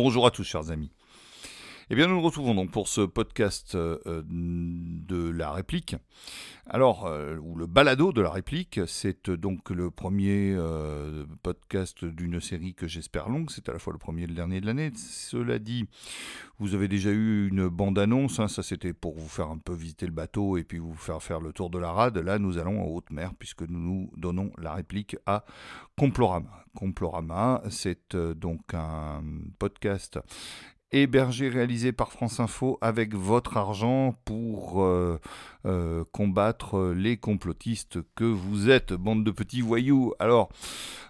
Bonjour à tous, chers amis. Eh bien, nous nous retrouvons donc pour ce podcast euh, de la réplique. Alors, euh, ou le balado de la réplique, c'est donc le premier euh, podcast d'une série que j'espère longue. C'est à la fois le premier et le dernier de l'année. Cela dit, vous avez déjà eu une bande-annonce. Hein, ça, c'était pour vous faire un peu visiter le bateau et puis vous faire faire le tour de la rade. Là, nous allons en haute mer puisque nous nous donnons la réplique à Complorama. Complorama, c'est donc un podcast hébergé, réalisé par France Info avec votre argent pour euh, euh, combattre les complotistes que vous êtes, bande de petits voyous. Alors,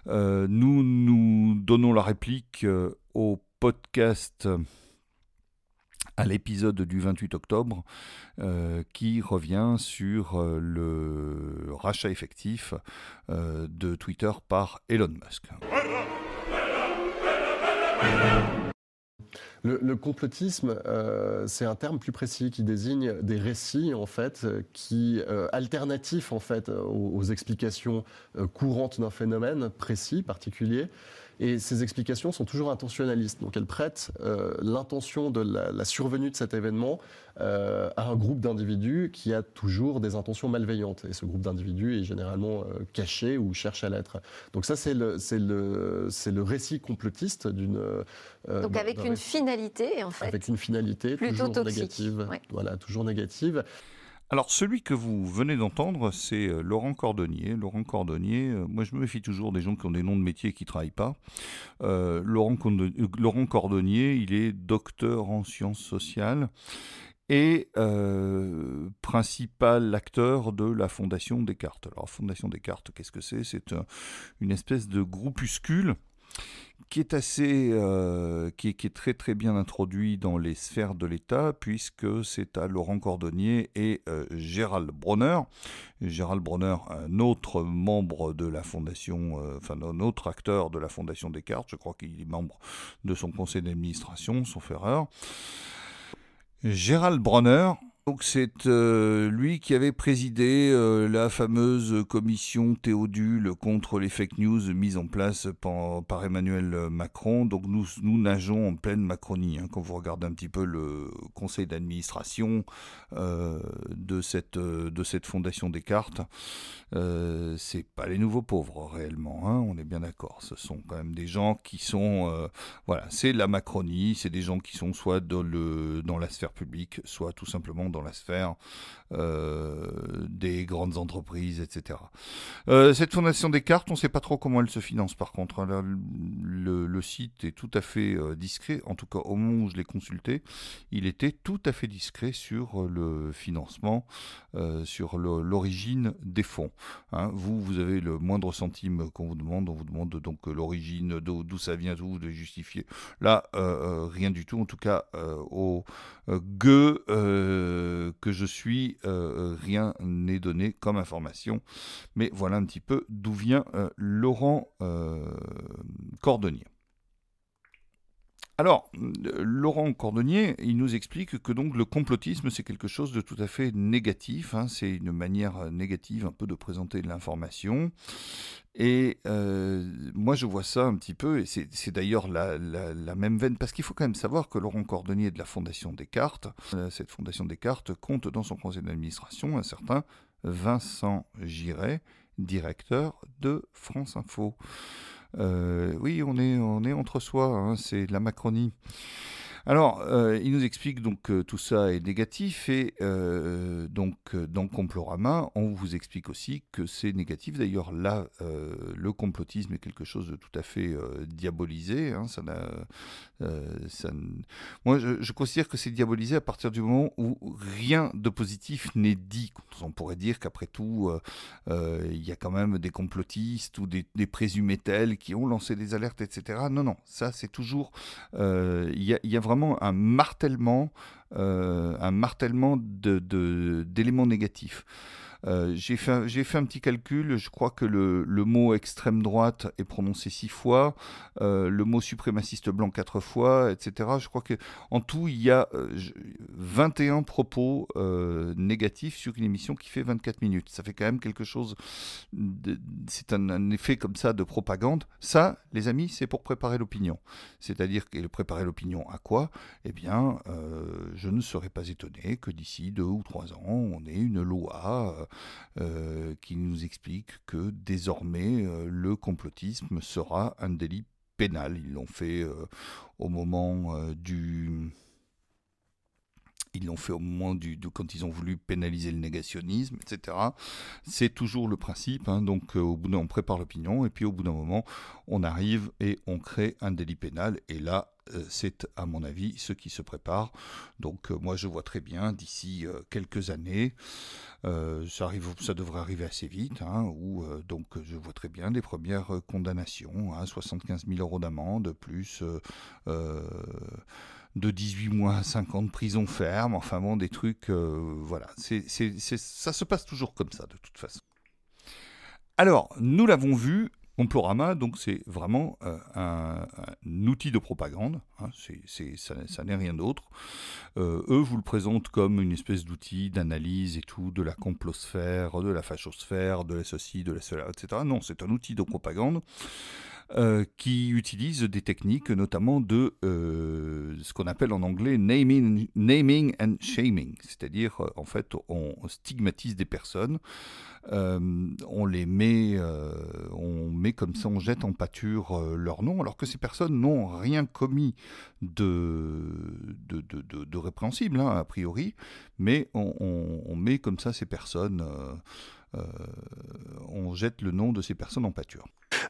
euh, nous nous donnons la réplique au podcast à l'épisode du 28 octobre qui revient sur le rachat effectif de Twitter par Elon Musk. Le, complotisme, euh, c'est un terme plus précis qui désigne des récits en fait, qui euh, alternatifs aux, explications euh, courantes d'un phénomène précis, particulier. Et ces explications sont toujours intentionnalistes. Donc elles prêtent euh, l'intention de la, survenue de cet événement euh, à un groupe d'individus qui a toujours des intentions malveillantes. Et ce groupe d'individus est généralement euh, caché ou cherche à l'être. Donc ça, c'est le, le, le récit complotiste d'une... Donc avec une finalité, en fait. Avec une finalité toujours négative. Voilà, toujours négative. Alors celui que vous venez d'entendre, c'est euh, Laurent Cordonnier. Laurent Cordonnier, euh, moi je me méfie toujours des gens qui ont des noms de métier et qui ne travaillent pas. Euh, Laurent, Cordonnier, il est docteur en sciences sociales et principal acteur de la Fondation Descartes. Alors Fondation Descartes, qu'est-ce que c'est? C'est une espèce de groupuscule qui est assez, euh, qui, est, très très bien introduit dans les sphères de l'État, puisque c'est à Laurent Cordonnier et euh, Gérald Bronner. Gérald Bronner, un autre membre de la fondation, euh, enfin un autre acteur de la fondation Descartes, je crois qu'il est membre de son conseil d'administration, sauf erreur. Gérald Bronner, donc c'est euh, lui qui avait présidé euh, la fameuse commission Théodule contre les fake news mise en place par, Emmanuel Macron. Donc nous, nous nageons en pleine Macronie. Hein. quand vous regardez un petit peu le conseil d'administration euh, de, cette, de cette fondation Descartes, c'est pas les nouveaux pauvres réellement. Hein. on est bien d'accord. Ce sont quand même des gens qui sont... voilà, c'est la Macronie. C'est des gens qui sont soit dans, le, dans la sphère publique, soit tout simplement dans la sphère euh, des grandes entreprises, etc. Euh, cette fondation des cartes, on ne sait pas trop comment elle se finance par contre. Hein. le, site est tout à fait euh, discret, en tout cas au moment où je l'ai consulté, il était tout à fait discret sur le financement, sur l'origine des fonds. Hein. vous, vous avez le moindre centime qu'on vous demande, on vous demande donc l'origine, d'où ça vient, vous de justifier. Là, rien du tout, en tout cas au gueux que je suis, euh, rien n'est donné comme information. Mais voilà un petit peu d'où vient euh, Laurent euh, Cordonnier. Alors, Laurent Cordonnier, il nous explique que donc le complotisme, c'est quelque chose de tout à fait négatif. Hein. c'est une manière négative un peu de présenter de l'information. Et euh, moi, je vois ça un petit peu, et c'est d'ailleurs la, même veine, parce qu'il faut quand même savoir que Laurent Cordonnier de la Fondation Descartes, euh, cette Fondation Descartes compte dans son conseil d'administration un certain Vincent Giret, directeur de France Info. Euh, oui, on est, on est entre soi, hein, c'est la Macronie. Alors, euh, il nous explique donc que tout ça est négatif et euh, donc dans Complorama, on vous explique aussi que c'est négatif. D'ailleurs, là, le complotisme est quelque chose de tout à fait diabolisé. Hein, ça moi, je, considère que c'est diabolisé à partir du moment où rien de positif n'est dit. On pourrait dire qu'après tout, il y a quand même des complotistes ou des, présumés tels qui ont lancé des alertes, etc. Non, non, ça c'est toujours... Il y, a vraiment un martèlement, un martèlement d'éléments négatifs. J'ai fait, un petit calcul, je crois que le, mot extrême droite est prononcé six fois, le mot suprémaciste blanc quatre fois, etc. Je crois qu'en tout, il y a 21 propos négatifs sur une émission qui fait 24 minutes. Ça fait quand même quelque chose, c'est un, effet comme ça de propagande. Ça, les amis, c'est pour préparer l'opinion. C'est-à-dire que préparer l'opinion à quoi? Eh bien, euh, je ne serais pas étonné que d'ici deux ou trois ans, on ait une loi euh, qui nous explique que désormais, euh, le complotisme sera un délit pénal. Ils l'ont fait au moment du ils l'ont fait au moment du, quand ils ont voulu pénaliser le négationnisme, etc. C'est toujours le principe. Hein. donc, euh, au bout d'un, on prépare l'opinion, et puis au bout d'un moment, on arrive et on crée un délit pénal. Et là, euh, c'est à mon avis ce qui se prépare. Donc, euh, moi, je vois très bien d'ici quelques années, ça, devrait arriver assez vite, hein, où donc je vois très bien des premières condamnations, hein, 75 000 euros d'amende plus de 18 mois à 5 ans de prison ferme, enfin bon, des trucs, euh, voilà, ça se passe toujours comme ça de toute façon. Alors, nous l'avons vu, Complorama, donc c'est vraiment euh, un, outil de propagande, hein, ça, n'est rien d'autre. Euh, eux vous le présentent comme une espèce d'outil d'analyse et tout, de la complosphère, de la fachosphère, de la ceci, de la cela, etc. Non, c'est un outil de propagande. Euh, qui utilise des techniques notamment de ce qu'on appelle en anglais naming, naming and shaming, c'est-à-dire en fait on stigmatise des personnes, on les met, on met comme ça, on jette en pâture leur nom, alors que ces personnes n'ont rien commis de, de, de, de, répréhensible hein, a priori, mais on, met comme ça ces personnes. on jette le nom de ces personnes en pâture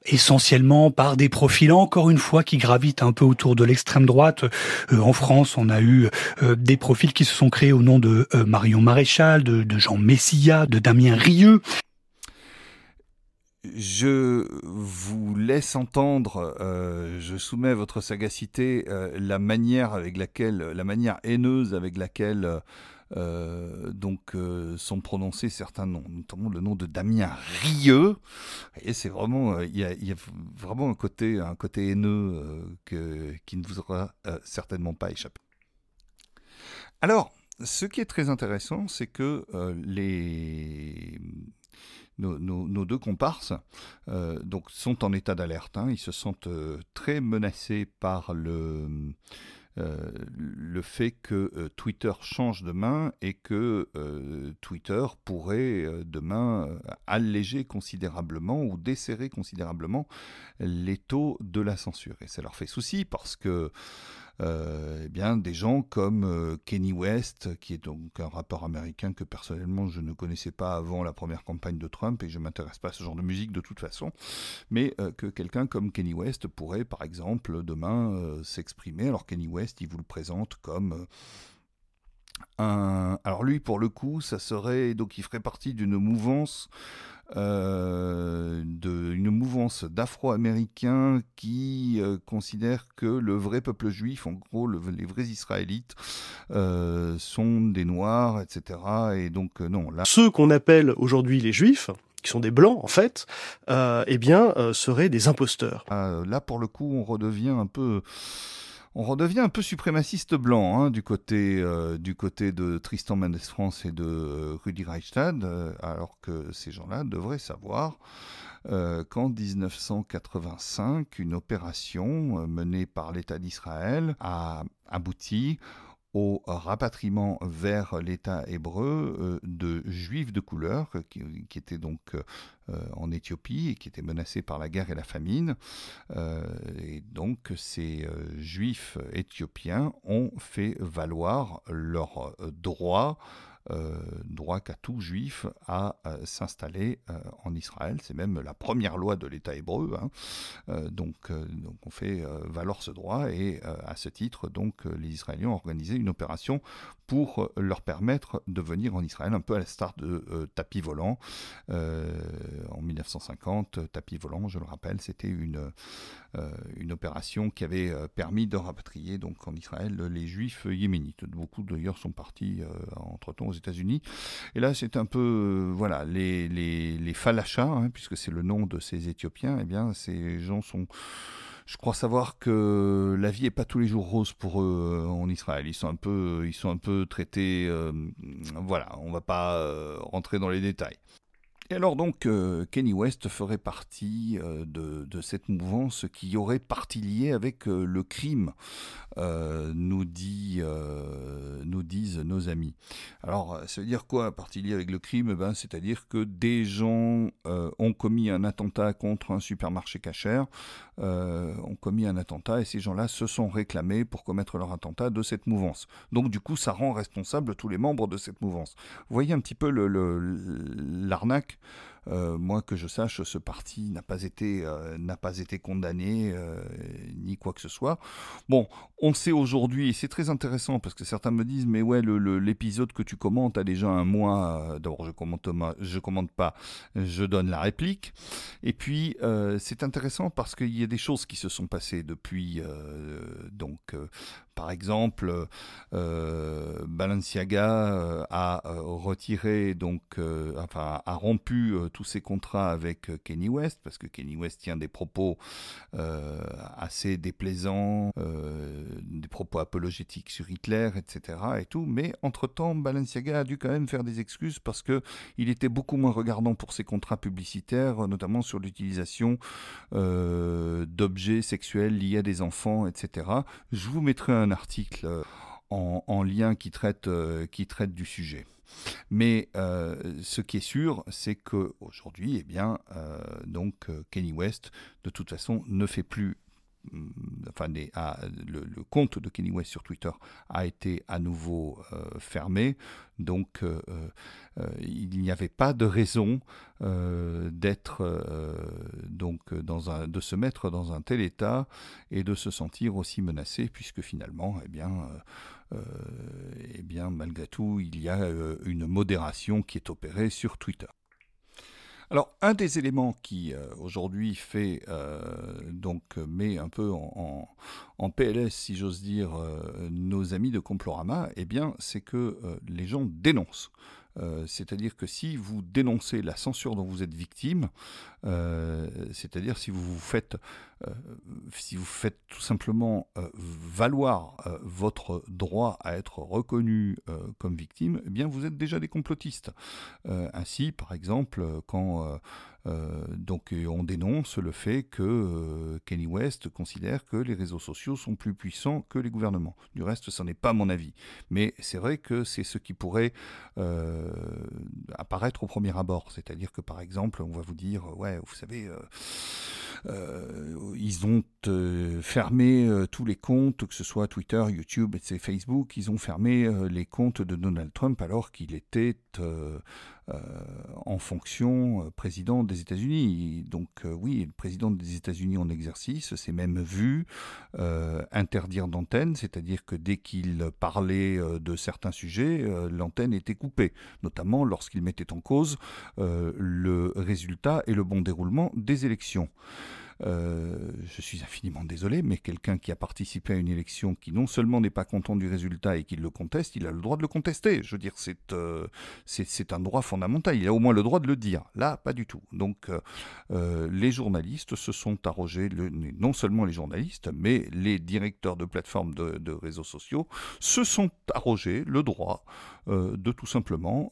essentiellement par des profils, encore une fois, qui gravitent un peu autour de l'extrême droite. Euh, en France, on a eu euh, des profils qui se sont créés au nom de euh, Marion Maréchal, de, Jean Messia, de Damien Rieu. Je vous laisse entendre, je soumets à votre sagacité la manière avec laquelle, la manière haineuse avec laquelle euh, donc euh, sont prononcés certains noms, notamment le nom de Damien Rieux. Et c'est vraiment, euh, il y, a vraiment un côté, un côté haineux que, qui ne vous aura certainement pas échappé. Alors, ce qui est très intéressant, c'est que les nos, deux comparses donc sont en état d'alerte. Hein. ils se sentent très menacés par le euh, le fait que euh, Twitter change de main et que euh, Twitter pourrait demain alléger considérablement ou desserrer considérablement les taux de la censure. Et ça leur fait souci parce que euh, eh bien, des gens comme euh, Kenny West, qui est donc un rappeur américain que personnellement je ne connaissais pas avant la première campagne de Trump et je ne m'intéresse pas à ce genre de musique de toute façon, mais euh, que quelqu'un comme Kenny West pourrait par exemple demain s'exprimer. Alors Kenny West, il vous le présente comme... Un... Alors lui, pour le coup, ça serait donc il ferait partie d'une mouvance euh, mouvance d'Afro-Américains qui euh, considèrent que le vrai peuple juif, en gros les vrais Israélites, euh, sont des Noirs, etc. Et donc non, là... Ceux qu'on appelle aujourd'hui les Juifs, qui sont des blancs en fait, eh bien, seraient des imposteurs. là, pour le coup, on redevient un peu on redevient un peu suprémaciste blanc hein, du, côté, euh, du côté de Tristan Mendes France et de euh, Rudi Reichstad, euh, alors que ces gens-là devraient savoir qu'en 1985, une opération menée par l'État d'Israël a abouti au rapatriement vers l'État hébreu euh, de juifs de couleur qui, étaient donc euh, en Éthiopie et qui étaient menacés par la guerre et la famine. Euh, et donc ces juifs éthiopiens ont fait valoir leurs droits euh, droit qu'a tout juif à euh, s'installer euh, en Israël. C'est même la première loi de l'État hébreu. Hein. donc, donc, on fait valoir ce droit et à ce titre, donc les Israéliens ont organisé une opération pour leur permettre de venir en Israël, un peu à la start de tapis volant. en 1950, tapis volant, je le rappelle, c'était une, une opération qui avait permis de rapatrier donc en Israël les juifs yéménites. Beaucoup d'ailleurs sont partis entre-temps aux Et là, c'est un peu, voilà, les, les, falachas, hein, puisque c'est le nom de ces Éthiopiens, eh bien, ces gens sont je crois savoir que la vie est pas tous les jours rose pour eux en Israël. Ils sont un peu, ils sont un peu traités. voilà, on va pas rentrer dans les détails. Et alors donc, euh, Kenny West ferait partie euh, de, cette mouvance qui aurait partie liée avec euh, le crime, nous, disent nos amis. Alors, ça veut dire quoi, partie liée avec le crime? Ben, C'est-à-dire que des gens ont commis un attentat contre un supermarché cachère, ont commis un attentat, et ces gens-là se sont réclamés pour commettre leur attentat de cette mouvance. Donc du coup, ça rend responsable tous les membres de cette mouvance. Vous voyez un petit peu l'arnaque euh, moi, que je sache, ce parti n'a pas été, euh, n'a pas été condamné, euh, ni quoi que ce soit. Bon, on sait aujourd'hui, et c'est très intéressant, parce que certains me disent, mais ouais, l'épisode que tu commentes a déjà un mois. D'abord, je commente, je commente pas, je donne la réplique. Et puis, c'est intéressant parce qu'il y a des choses qui se sont passées depuis, donc, par exemple, euh, Balenciaga euh, a euh, retiré, donc, enfin, a rompu tous ses contrats avec Kenny West, parce que Kenny West tient des propos assez déplaisants, des propos apologétiques sur Hitler, etc. et tout. Mais entre-temps, Balenciaga a dû quand même faire des excuses parce que il était beaucoup moins regardant pour ses contrats publicitaires, notamment sur l'utilisation d'objets sexuels liés à des enfants, etc. Je vous mettrai un article euh, en, lien qui traite, euh, qui traite du sujet. Mais euh, ce qui est sûr, c'est qu'aujourd'hui, eh bien, donc Kenny West, de toute façon, ne fait plus Mm, enfin, le, compte de Kenny West sur Twitter a été à nouveau euh, fermé. Donc, euh, euh, il n'y avait pas de raison d'être donc dans un, de se mettre dans un tel état et de se sentir aussi menacé, puisque finalement, eh bien, eh bien, malgré tout, il y a une modération qui est opérée sur Twitter. Alors, un des éléments qui euh, aujourd'hui fait euh, donc met un peu en, PLS, si j'ose dire, euh, nos amis de Complorama, eh bien, c'est que les gens dénoncent. Euh, c'est-à-dire que si vous dénoncez la censure dont vous êtes victime, euh, c'est-à-dire si vous faites, euh, si vous faites tout simplement valoir votre droit à être reconnu comme victime, eh bien vous êtes déjà des complotistes. ainsi, par exemple, quand euh, on dénonce le fait que euh, Kenny West considère que les réseaux sociaux sont plus puissants que les gouvernements. Du reste, ce n'est pas mon avis. Mais c'est vrai que c'est ce qui pourrait euh, apparaître au premier abord. C'est-à-dire que par exemple, on va vous dire, ouais, vous savez... ils ont fermé tous les comptes, que ce soit Twitter, YouTube, et Facebook, ils ont fermé les comptes de Donald Trump alors qu'il était euh, en fonction euh, président des États-Unis. Donc euh, oui, le président des États-Unis en exercice s'est même vu interdire d'antenne, c'est-à-dire que dès qu'il parlait de certains sujets, l'antenne était coupée, notamment lorsqu'il mettait en cause le résultat et le bon déroulement des élections. Euh, je suis infiniment désolé, mais quelqu'un qui a participé à une élection qui non seulement n'est pas content du résultat et qui le conteste, il a le droit de le contester. Je veux dire, c'est euh, c'est un droit fondamental. Il a au moins le droit de le dire. Là, pas du tout. Donc, euh, les journalistes se sont arrogés, non seulement les journalistes, mais les directeurs de plateformes de, de réseaux sociaux se sont arrogés le droit de tout simplement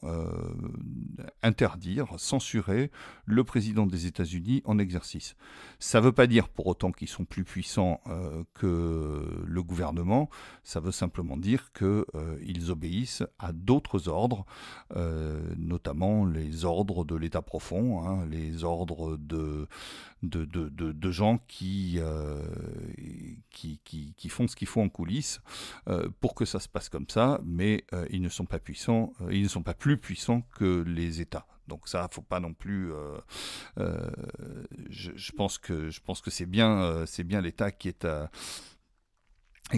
interdire, censurer le président des États-Unis en exercice. Ça ça ne veut pas dire pour autant qu'ils sont plus puissants euh, que le gouvernement, ça veut simplement dire qu'ils euh, obéissent à d'autres ordres, euh, notamment les ordres de l'État profond, hein, les ordres de, gens qui, font ce qu'il faut en coulisses pour que ça se passe comme ça, mais ils ne sont pas puissants, ils ne sont pas plus puissants que les États. Donc ça, faut pas non plus. Euh, euh, je, pense que je pense que c'est bien, euh, c'est bien l'État qui est à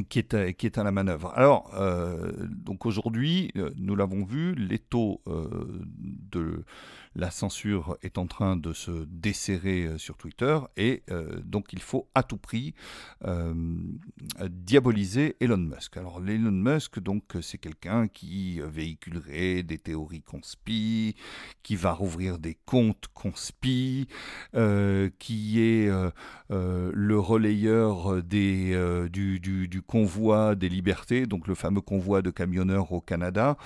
qui est, à la manœuvre. Alors, euh, donc aujourd'hui, euh, nous l'avons vu, les taux euh, de la censure est en train de se desserrer sur Twitter et donc il faut à tout prix diaboliser Elon Musk. Alors Elon Musk, donc c'est quelqu'un qui véhiculerait des théories conspi, qui va rouvrir des comptes conspi, qui est le relayeur des, du, convoi des libertés, donc le fameux convoi de camionneurs au Canada,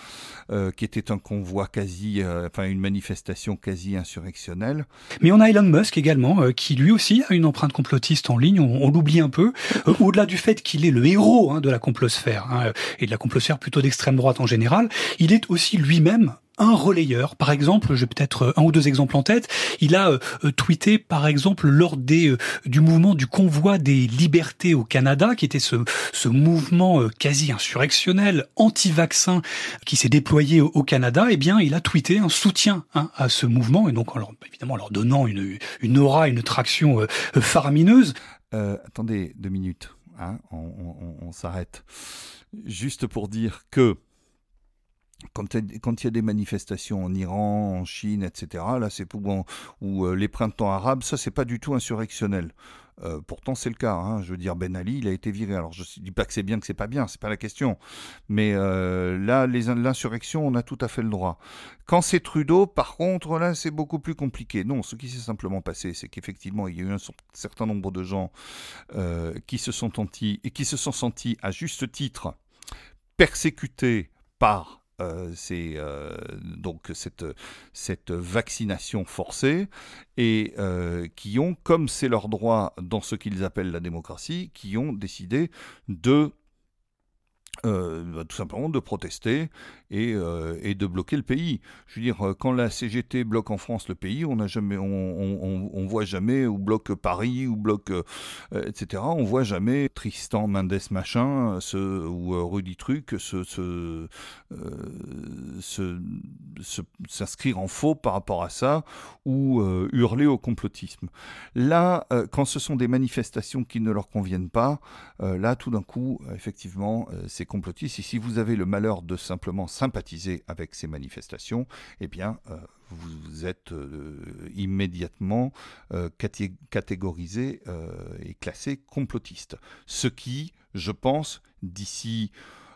qui était un convoi quasi, enfin une manifestation quasi insurrectionnelle. Mais on a Elon Musk également, euh, qui lui aussi a une empreinte complotiste en ligne, on, l'oublie un peu, euh, au-delà du fait qu'il est le héros hein, de la complosphère, hein, et de la complosphère plutôt d'extrême droite en général, il est aussi lui-même un relayeur. Par exemple, j'ai peut-être euh, un ou deux exemples en tête. Il a euh, euh, tweeté, par exemple, lors des du mouvement du convoi des libertés au Canada, qui était ce, ce mouvement quasi insurrectionnel, anti-vaccin, qui s'est déployé au, Canada. Eh bien, il a tweeté un soutien hein, à ce mouvement, et donc, alors, évidemment, en leur donnant une, une aura, une traction faramineuse. attendez deux minutes, hein, on, on, on s'arrête. Juste pour dire que quand, il y a des manifestations en Iran, en Chine, etc., là c'est ou euh, les printemps arabes, ça c'est pas du tout insurrectionnel. Euh, pourtant c'est le cas. Hein. Je veux dire, Ben Ali, il a été viré. Alors je ne dis pas que c'est bien, que c'est pas bien, c'est pas la question. Mais euh, là, l'insurrection, on a tout à fait le droit. Quand c'est Trudeau, par contre, là c'est beaucoup plus compliqué. Non, ce qui s'est simplement passé, c'est qu'effectivement il y a eu un certain nombre de gens qui se sont et qui se sont sentis à juste titre persécutés par euh, euh, donc cette, vaccination forcée et euh, qui ont, comme c'est leur droit dans ce qu'ils appellent la démocratie, qui ont décidé de bah, tout simplement de protester et, euh, et, de bloquer le pays. Je veux dire, euh, quand la CGT bloque en France le pays, on n'a jamais, on, voit jamais ou bloque Paris ou bloque etc. On voit jamais Tristan Mendes machin, ce, ou Rudy Truc se, s'inscrire en faux par rapport à ça ou hurler au complotisme. Là, quand ce sont des manifestations qui ne leur conviennent pas, là, tout d'un coup, effectivement, c'est complotistes. Et si vous avez le malheur de simplement sympathiser avec ces manifestations, eh bien, euh, vous êtes euh, immédiatement euh, catégorisé et classé complotiste. Ce qui, je pense, d'ici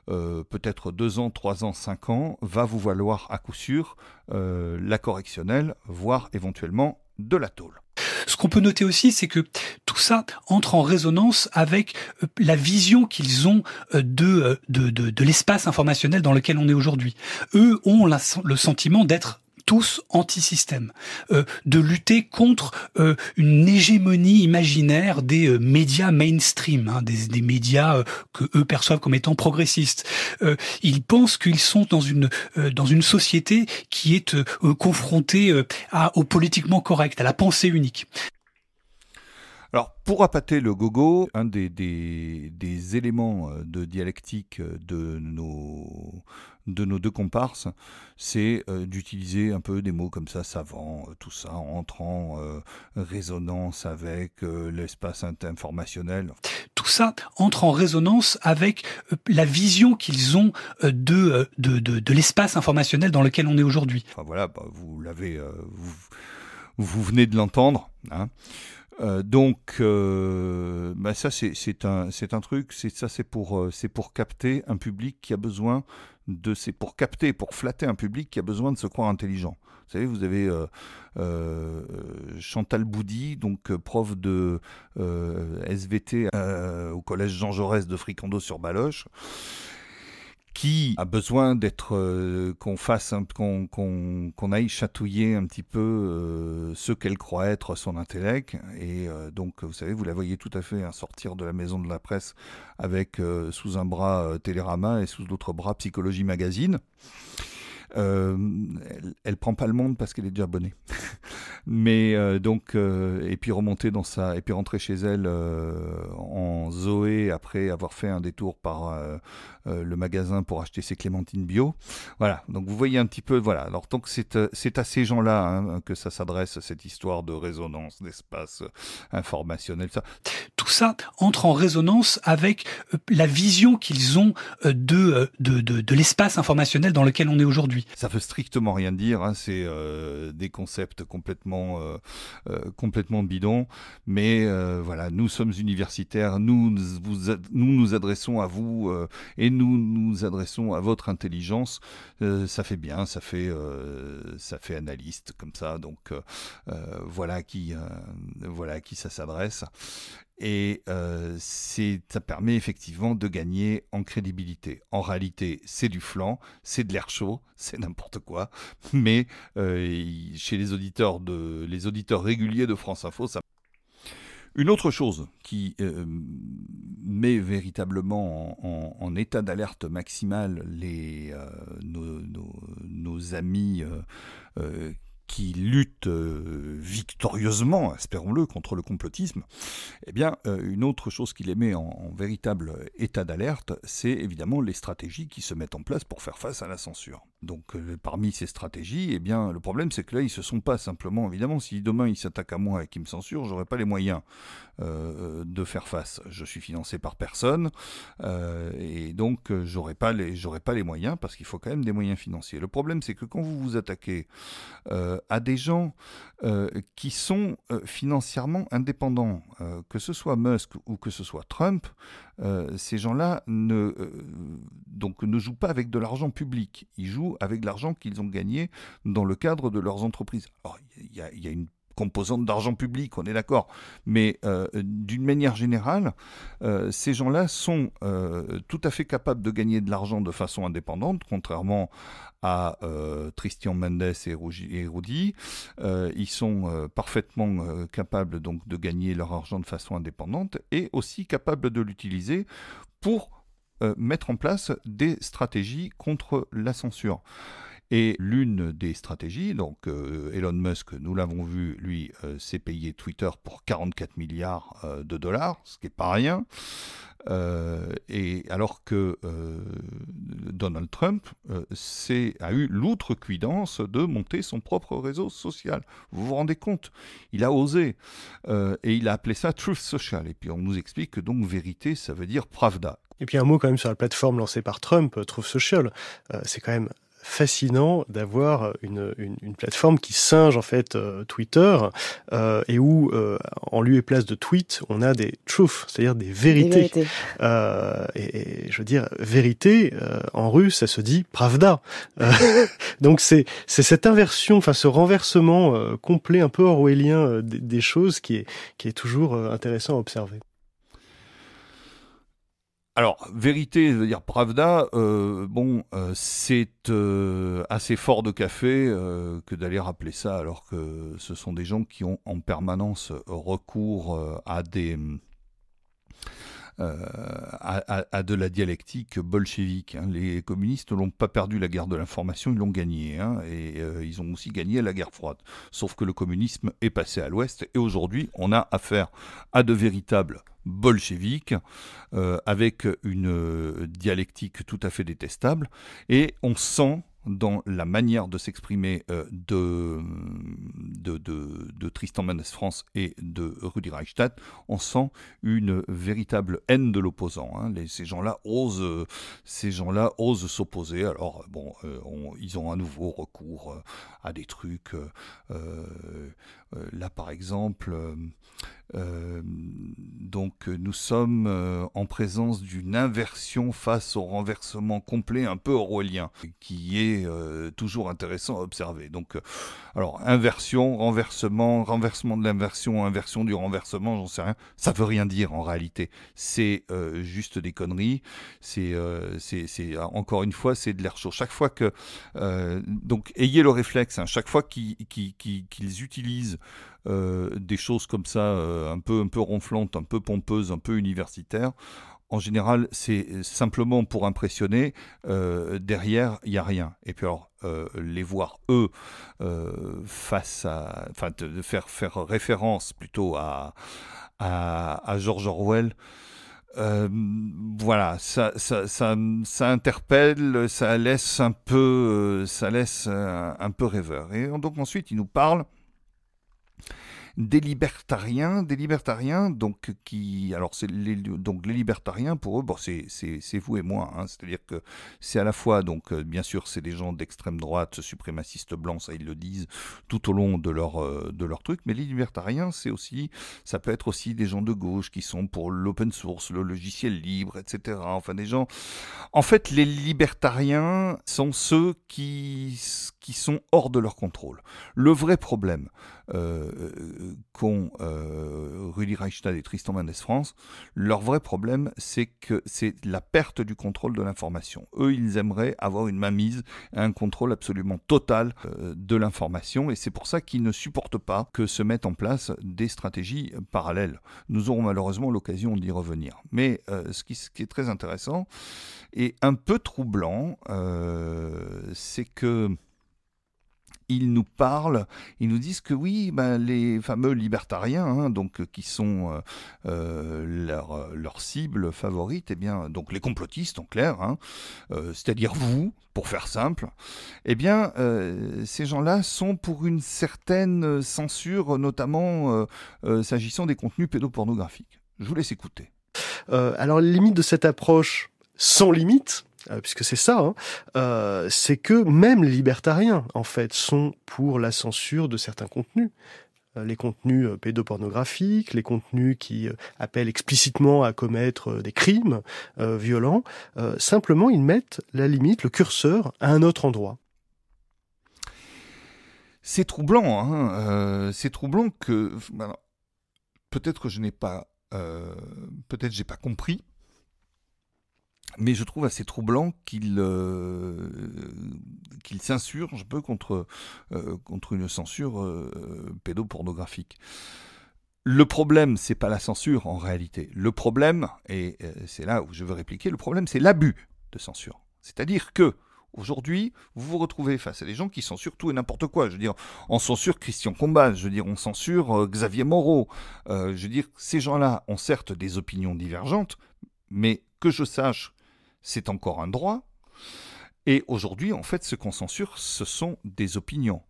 peut-être deux ans, trois ans, cinq ans, va vous valoir à coup sûr la correctionnelle, voire éventuellement de la tôle. Ce qu'on peut noter aussi, c'est que tout ça entre en résonance avec euh, la vision qu'ils ont euh, euh, de, de, de, l'espace informationnel dans lequel on est aujourd'hui. Eux ont le sentiment d'être tous anti-système, euh, de lutter contre euh, une hégémonie imaginaire des euh, médias mainstream, hein, des, des, médias que eux perçoivent comme étant progressistes. ils pensent qu'ils sont dans une dans une société qui est confrontée au politiquement correct, à la pensée unique. Alors, pour appâter le gogo, un des, des, des éléments de dialectique de nos, de nos deux comparses, c'est euh, d'utiliser un peu des mots comme ça, savant, euh, tout ça, entre en euh, résonance avec l'espace informationnel. Tout ça entre en résonance avec la vision qu'ils ont de, de, de, l'espace informationnel dans lequel on est aujourd'hui. Enfin voilà, bah, vous l'avez, vous, vous, venez de l'entendre. Hein. Donc, bah ça c'est un un truc, ça c'est pour c'est pour capter un public qui a besoin de c'est pour capter, pour flatter un public qui a besoin de se croire intelligent. Vous savez, vous avez euh, euh, Chantal Boudy, donc euh, prof de SVT au collège Jean Jaurès de Fricandeau sur Baloche, qui a besoin d'être euh, qu'on fasse qu'on qu'on aille chatouiller un petit peu euh, ce qu'elle croit être son intellect. Et euh, donc vous savez vous la voyez tout à fait hein, sortir de la maison de la presse avec sous un bras Télérama et sous l'autre bras Psychologie Magazine elle, elle prend pas le monde parce qu'elle est déjà abonnée. Mais donc, et puis remonter dans sa, et puis rentrer chez elle en Zoé après avoir fait un détour par le magasin pour acheter ses clémentines bio. Voilà. Donc vous voyez un petit peu, voilà. Alors c'est à ces gens-là hein, que ça s'adresse cette histoire de résonance d'espace informationnel. Tout ça entre en résonance avec la vision qu'ils ont de, de, de l'espace informationnel dans lequel on est aujourd'hui. Ça veut strictement rien dire. Hein. C'est des concepts complètement, euh, euh, complètement bidons. Mais euh, voilà, nous sommes universitaires, nous, nous nous adressons à vous et nous nous adressons à votre intelligence. ça fait bien, ça fait, ça fait analyste comme ça. Donc voilà qui, voilà à qui ça s'adresse. Et euh, ça permet effectivement de gagner en crédibilité. En réalité, c'est du flanc, c'est de l'air chaud, c'est n'importe quoi. Mais euh, chez les auditeurs, de, les auditeurs réguliers de France Info, ça... Une autre chose qui euh, met véritablement en, état d'alerte maximale les, euh, nos, nos, nos, amis qui luttent euh, victorieusement, espérons-le, contre le complotisme, eh bien, euh, une autre chose qui les met en, véritable état d'alerte, c'est évidemment les stratégies qui se mettent en place pour faire face à la censure. Donc, euh, parmi ces stratégies, eh bien, le problème, c'est que là, ils se sont pas simplement, évidemment, si demain ils s'attaquent à moi et qu'ils me censurent, j'aurai pas les moyens de faire face. Je suis financé par personne, et donc j'aurai pas les, pas les moyens parce qu'il faut quand même des moyens financiers. Le problème, c'est que quand vous vous attaquez à des gens euh, qui sont euh, financièrement indépendants, que ce soit Musk ou que ce soit Trump, ces gens-là ne, donc, ne jouent pas avec de l'argent public, ils jouent avec l'argent qu'ils ont gagné dans le cadre de leurs entreprises. Il y a une composante d'argent public, on est d'accord. Mais euh, d'une manière générale, euh, ces gens-là sont euh, tout à fait capables de gagner de l'argent de façon indépendante, contrairement à Tristan Mendes et Rudy. ils sont parfaitement capables donc de gagner leur argent de façon indépendante et aussi capables de l'utiliser pour mettre en place des stratégies contre la censure. Et l'une des stratégies, donc euh, Elon Musk, nous l'avons vu, lui, euh, s'est payé Twitter pour 44 milliards euh, de dollars, ce qui n'est pas rien. et alors que Donald Trump a eu l'outrecuidance de monter son propre réseau social. Vous vous rendez compte? Il a osé. et il a appelé ça Truth Social. Et puis on nous explique que donc vérité, ça veut dire Pravda. Et puis un mot quand même sur la plateforme lancée par Trump, Truth Social. c'est quand même fascinant d'avoir une, une, une, plateforme qui singe en fait euh, Twitter euh, et où euh, en lieu et place de tweet on a des truths, c'est-à-dire des vérités. Euh, et, et, je veux dire vérité en russe ça se dit pravda. donc c'est c'est cette inversion, enfin ce renversement complet un peu orwellien des, des, choses qui est qui est toujours intéressant à observer. Alors, vérité, dire Pravda, euh, bon, euh, c'est euh, assez fort de café que d'aller rappeler ça, alors que ce sont des gens qui ont en permanence recours à des à, de la dialectique bolchevique. Hein. Les communistes n'ont pas perdu la guerre de l'information, ils l'ont gagnée. Hein, et ils ont aussi gagné la guerre froide. Sauf que le communisme est passé à l'ouest et aujourd'hui on a affaire à de véritables bolchevique, euh, avec une euh, dialectique tout à fait détestable, et on sent dans la manière de s'exprimer euh, de, de, de, Tristan Mendes France et de Rudi Reichstadt, on sent une véritable haine de l'opposant. Hein. Ces gens-là osent, ces gens-là osent s'opposer. Alors bon, ils ont à nouveau recours à des trucs. Là, par exemple. Euh, donc nous sommes euh, en présence d'une inversion face au renversement complet un peu orwellien, qui est euh, toujours intéressant à observer. Donc, alors inversion, renversement, renversement de l'inversion, inversion du renversement, j'en sais rien. Ça veut rien dire en réalité. C'est juste des conneries. C'est, c'est, encore une fois, c'est de l'air chaud. Chaque fois que, donc ayez le réflexe. Hein, chaque fois qu'ils utilisent euh, des choses comme ça, euh, un peu un peu ronflantes, un peu pompeuses, un peu universitaires, en général, c'est simplement pour impressionner. derrière, il n'y a rien. Et puis alors, les voir eux face à, enfin, de, faire faire référence plutôt à à, George Orwell. Euh, voilà, ça, ça, interpelle, ça laisse un peu, ça laisse un peu rêveur. Et donc ensuite, il nous parle des libertariens, des libertariens donc qui, alors c'est les, donc les libertariens pour eux, bon c'est c'est vous et moi, hein, c'est-à-dire que c'est à la fois donc euh, bien sûr c'est des gens d'extrême droite, suprémacistes blancs, ça ils le disent tout au long de leur euh, de leur truc, mais les libertariens c'est aussi, ça peut être aussi des gens de gauche qui sont pour l'open source, le logiciel libre, etc. Enfin des gens, en fait les libertariens sont ceux qui qui sont hors de leur contrôle. Le vrai problème qu'ont euh, Rudy Reichstad et Tristan Mendes France, leur vrai problème, c'est que c'est la perte du contrôle de l'information. Eux, ils aimeraient avoir une mainmise, un contrôle absolument total euh, de l'information, et c'est pour ça qu'ils ne supportent pas que se mettent en place des stratégies parallèles. Nous aurons malheureusement l'occasion d'y revenir. Mais euh, ce, qui, est très intéressant et un peu troublant, c'est que ils nous parlent, ils nous disent que oui, ben, les fameux libertariens, hein, donc qui sont euh, euh leur, leur, cible favorite, eh bien, donc les complotistes en clair, hein, euh, c'est-à-dire vous, pour faire simple, eh bien, euh, ces gens-là sont pour une certaine censure, notamment euh, s'agissant des contenus pédopornographiques. Je vous laisse écouter. alors, les limites de cette approche sans limite, euh, puisque c'est ça, hein, euh, c'est que même les libertariens, en fait, sont pour la censure de certains contenus. Euh, les contenus pédopornographiques, les contenus qui appellent explicitement à commettre des crimes violents, simplement ils mettent la limite, le curseur, à un autre endroit. C'est troublant, hein. C'est troublant que peut-être que je n'ai pas, peut-être j'ai pas compris, mais je trouve assez troublant qu'il euh, qu'il s'insurge un peu contre, euh, contre une censure euh, pédopornographique. Le problème, c'est pas la censure en réalité. Le problème, et c'est là où je veux répliquer, le problème, c'est l'abus de censure. C'est-à-dire que Aujourd'hui, vous vous retrouvez face à des gens qui censurent tout et n'importe quoi. Je veux dire, on censure Christian Combal, je veux dire, on censure Xavier Moreau. je veux dire, ces gens-là ont certes des opinions divergentes, mais que je sache, c'est encore un droit. Et aujourd'hui, en fait, ce qu'on censure, ce sont des opinions.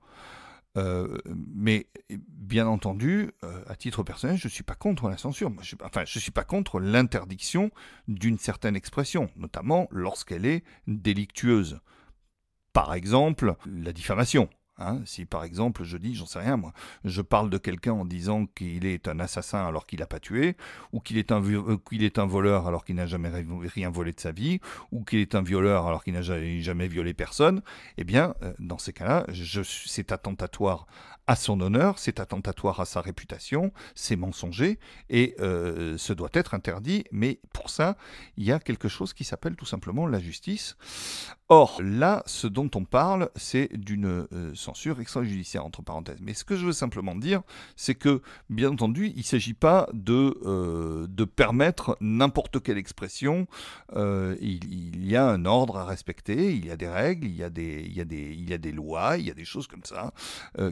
Euh, mais bien entendu, euh, à titre personnel, je ne suis pas contre la censure. enfin, je ne suis pas contre l'interdiction d'une certaine expression, notamment lorsqu'elle est délictueuse. Par exemple, la diffamation. Hein, si par exemple je dis, j'en sais rien moi, je parle de quelqu'un en disant qu'il est un assassin alors qu'il n'a pas tué, ou qu'il est, un, euh, qu'il est un voleur alors qu'il n'a jamais rien volé de sa vie, ou qu'il est un violeur alors qu'il n'a jamais, violé personne, eh bien, euh, dans ces cas-là, c'est attentatoire à son honneur, c'est attentatoire à sa réputation, c'est mensonger, et euh, ce doit être interdit, mais pour ça, il y a quelque chose qui s'appelle tout simplement la justice. Or, là, ce dont on parle, c'est d'une euh, censure extrajudiciaire, entre parenthèses. Mais ce que je veux simplement dire, c'est que, bien entendu, il ne s'agit pas de, euh, de permettre n'importe quelle expression. Il, il, y a un ordre à respecter, il y a des règles, il y a des, il y a des, il y a des lois, il y a des choses comme ça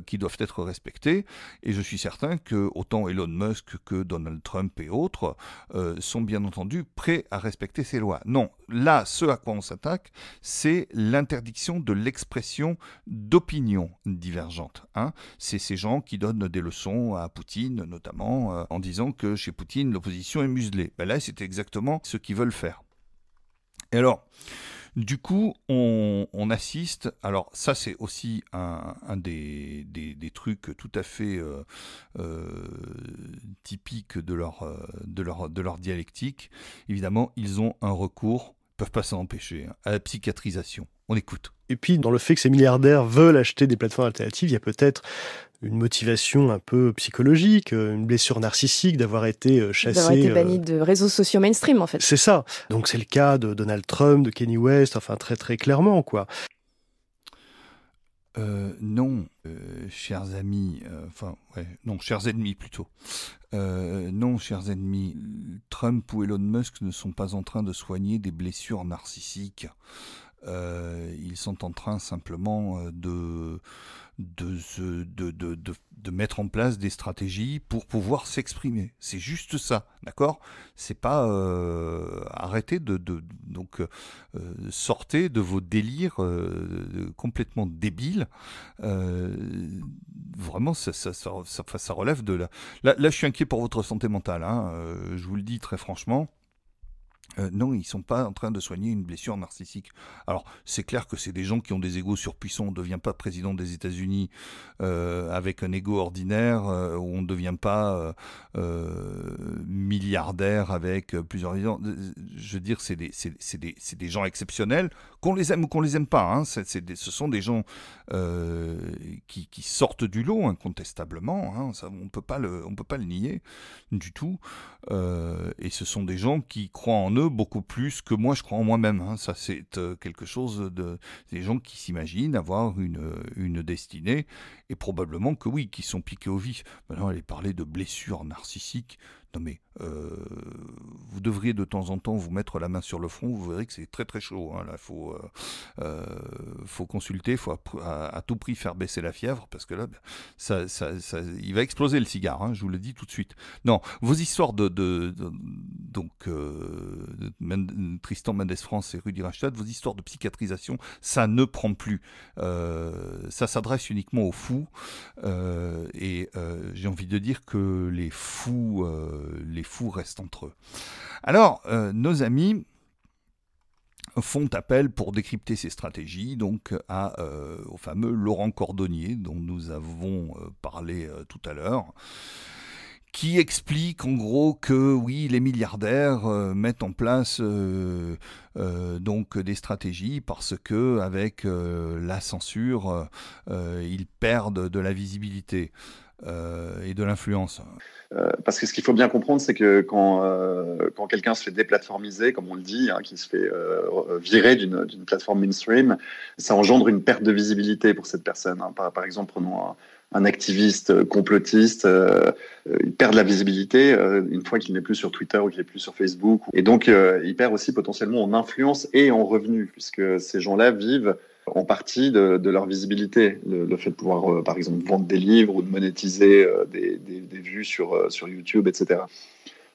qui doivent être être respectés. Et je suis certain que autant Elon Musk que Donald Trump et autres euh, sont bien entendu prêts à respecter ces lois. Non, là, ce à quoi on s'attaque, c'est l'interdiction de l'expression d'opinions divergentes. Hein. C'est ces gens qui donnent des leçons à Poutine, notamment euh, en disant que chez Poutine, l'opposition est muselée. Ben là, c'est exactement ce qu'ils veulent faire. Et alors, du coup, on, assiste. Alors, ça, c'est aussi un, des, trucs tout à fait euh, euh, typiques de leur, euh, de leur dialectique. Évidemment, ils ont un recours, peuvent pas s'en empêcher, hein, à la psychiatrisation. On écoute. Et puis, dans le fait que ces milliardaires veulent acheter des plateformes alternatives, il y a peut-être une motivation un peu psychologique, euh, une blessure narcissique d'avoir été euh, chassé. D'avoir été banni euh, de réseaux sociaux mainstream, en fait. C'est ça. Donc c'est le cas de Donald Trump, de Kenny West, enfin très très clairement, quoi. non, chers amis, enfin, ouais, non, chers ennemis plutôt. non, chers ennemis, Trump ou Elon Musk ne sont pas en train de soigner des blessures narcissiques. Ils sont en train simplement de de, de, de, de, mettre en place des stratégies pour pouvoir s'exprimer. C'est juste ça, d'accord? C'est pas euh, arrêter de, donc euh, sortez de vos délires euh, complètement débiles. vraiment, ça, ça, ça, relève de la. Là, là, je suis inquiet pour votre santé mentale. Hein, je vous le dis très franchement. Euh, non, ils sont pas en train de soigner une blessure narcissique. Alors, c'est clair que c'est des gens qui ont des égos surpuissants. On ne devient pas président des États-Unis euh, avec un égo ordinaire, euh, on ne devient pas milliardaire avec plusieurs millions. Je veux dire, c'est des, des, des, gens exceptionnels, qu'on les aime ou qu'on les aime pas. Hein. ce sont des gens qui, sortent du lot, incontestablement. Hein. Ça, on ne peut pas le nier du tout. et ce sont des gens qui croient en beaucoup plus que moi je crois en moi-même. Hein. Ça, c'est euh, quelque chose de. Des gens qui s'imaginent avoir une, une destinée, et probablement que oui, qui sont piqués au vif. Maintenant, elle est parlé de blessures narcissiques. Non mais euh, vous devriez de temps en temps vous mettre la main sur le front, vous verrez que c'est très très chaud. Hein. Là, il faut, euh, faut consulter, il faut à, tout prix faire baisser la fièvre, parce que là, ça, ça, ça il va exploser le cigare, hein, je vous le dis tout de suite. Non, vos histoires de, donc Tristan Mendes France et Rudy Rachat, vos histoires de psychiatrisation, ça ne prend plus. ça s'adresse uniquement aux fous, et j'ai envie de dire que les fous les fous restent entre eux. Alors, euh, nos amis font appel pour décrypter ces stratégies donc euh, au fameux Laurent Cordonnier dont nous avons euh, parlé tout à l'heure qui explique en gros que oui, les milliardaires mettent en place donc des stratégies parce que avec la censure, ils perdent de la visibilité. Euh, et de l'influence euh, Parce que ce qu'il faut bien comprendre, c'est que quand, euh, quand quelqu'un se fait déplatformiser, comme on le dit, hein, qui se fait virer d'une plateforme mainstream, ça engendre une perte de visibilité pour cette personne. Hein. Par, par, exemple, prenons un, activiste complotiste, il perd de la visibilité une fois qu'il n'est plus sur Twitter ou qu'il n'est plus sur Facebook. Et donc, il perd aussi potentiellement en influence et en revenus, puisque ces gens-là vivent en partie de, leur visibilité. Le, fait de pouvoir, euh, par exemple, vendre des livres ou de monétiser euh, des, vues sur, euh, sur YouTube, etc.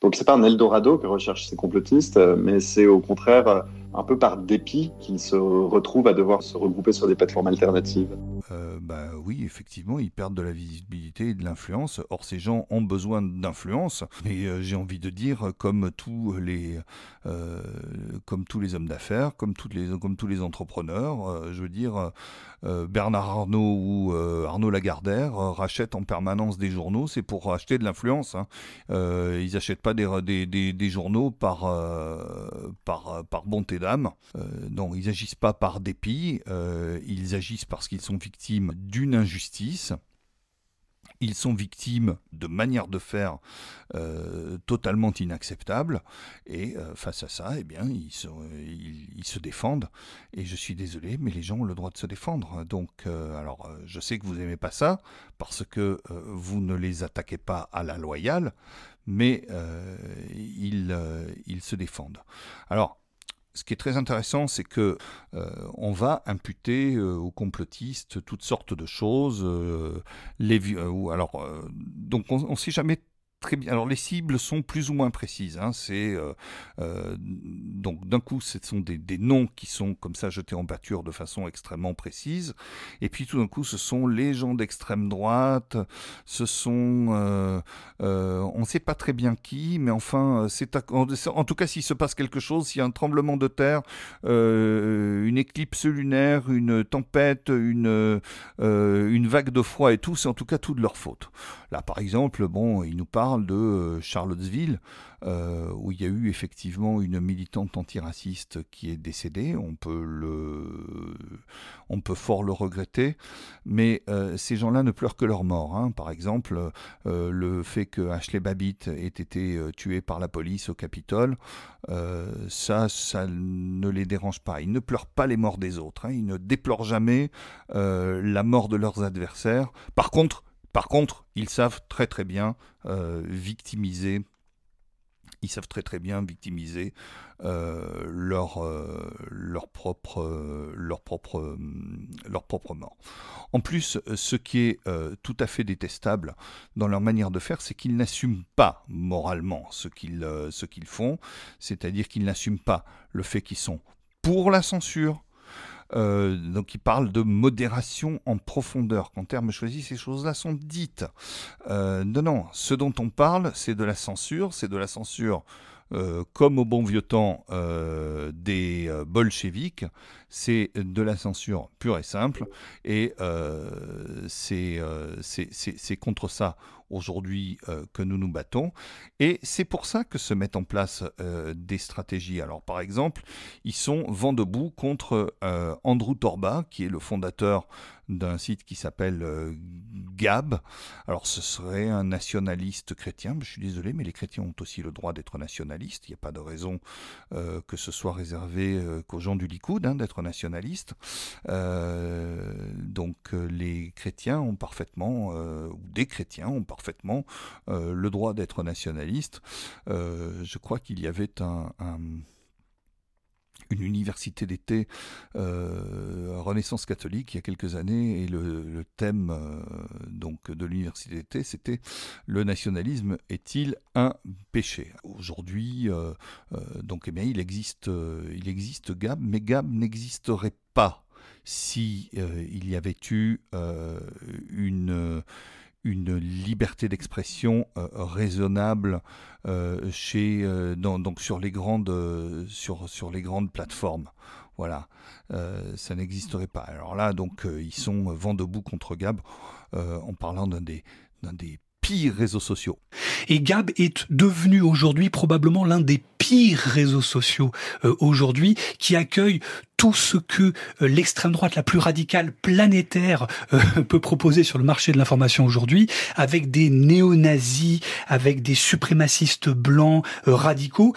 Donc c'est pas un Eldorado que recherchent ces complotistes, mais c'est au contraire un peu par dépit qu'ils se retrouvent à devoir se regrouper sur des plateformes alternatives. Euh, bah oui, effectivement, ils perdent de la visibilité et de l'influence. Or, ces gens ont besoin d'influence. Mais euh, j'ai envie de dire, comme tous les, euh, comme tous les hommes d'affaires, comme, les, comme tous les entrepreneurs, je veux dire, Bernard Arnault ou Arnaud Lagardère rachètent en permanence des journaux. C'est pour acheter de l'influence. Hein. ils n'achètent pas des, des, des, journaux par, par, par bonté d'âme. non, ils n'agissent pas par dépit. ils agissent parce qu'ils sont victimes d'une injustice. Ils sont victimes de manières de faire euh, totalement inacceptables. Et euh, face à ça, eh bien, ils ils, se, défendent. Et je suis désolé, mais les gens ont le droit de se défendre. Donc, euh, alors, je sais que vous n'aimez pas ça, parce que vous ne les attaquez pas à la loyale, mais ils, ils se défendent. Alors, ce qui est très intéressant, c'est que euh, on va imputer euh, aux complotistes toutes sortes de choses. Euh, les, alors, donc on ne sait jamais Très bien. Alors les cibles sont plus ou moins précises. Hein. C'est euh, euh, donc d'un coup, ce sont des, noms qui sont comme ça jetés en pâture de façon extrêmement précise. Et puis tout d'un coup, ce sont les gens d'extrême droite. Ce sont, euh, on ne sait pas très bien qui, mais enfin, c'est en tout cas s'il se passe quelque chose, s'il y a un tremblement de terre, une éclipse lunaire, une tempête, une une vague de froid et tout, c'est en tout cas tout de leur faute. Là, par exemple, bon, ils nous parlent de Charlottesville, où il y a eu effectivement une militante antiraciste qui est décédée. On peut, le, on peut fort le regretter, mais ces gens-là ne pleurent que leur mort. Hein. Par exemple, le fait que Ashley Babbitt ait été tué par la police au Capitole, ça, ça ne les dérange pas. Ils ne pleurent pas les morts des autres. Hein. Ils ne déplorent jamais la mort de leurs adversaires. Par contre, par contre, ils savent très très bien euh, victimiser ils savent très très bien victimiser euh, leur, euh, leur, propre, leur, mort. En plus, ce qui est tout à fait détestable dans leur manière de faire, c'est qu'ils n'assument pas moralement ce qu'ils font, c'est-à-dire qu'ils n'assument pas le fait qu'ils sont pour la censure, euh, donc il parle de modération en profondeur. Quand terme choisi, ces choses-là sont dites. Euh, non, non, ce dont on parle, c'est de la censure, c'est de la censure euh, comme au bon vieux temps euh, des euh, bolcheviks, c'est de la censure pure et simple, et c'est contre ça aujourd'hui que nous nous battons, et c'est pour ça que se mettent en place des stratégies. Alors par exemple, ils sont vent debout contre Andrew Torba, qui est le fondateur d'un site qui s'appelle euh, Gab. Alors ce serait un nationaliste chrétien, je suis désolé, mais les chrétiens ont aussi le droit d'être nationalistes. Il n'y a pas de raison euh, que ce soit réservé euh, qu'aux gens du Likoud hein, d'être nationalistes. donc les chrétiens ont parfaitement, ou des chrétiens ont parfaitement le droit d'être nationalistes. je crois qu'il y avait un une université d'été euh, Renaissance catholique il y a quelques années et le, thème euh, donc de l'université d'été c'était le nationalisme est-il un péché? Aujourd'hui euh, donc eh bien il existe il existe Gab mais Gab n'existerait pas si il y avait eu une une liberté d'expression euh, raisonnable euh, chez, euh, donc sur les grandes, sur, sur les grandes plateformes. Voilà, ça n'existerait pas. Alors là, donc, ils sont vent debout contre Gab en parlant d'un des, d'un des pires réseaux sociaux. Et Gab est devenu aujourd'hui probablement l'un des pires réseaux sociaux euh, aujourd'hui qui accueille tout ce que euh, l'extrême droite la plus radicale planétaire euh, peut proposer sur le marché de l'information aujourd'hui, avec des néo-nazis, avec des suprémacistes blancs radicaux.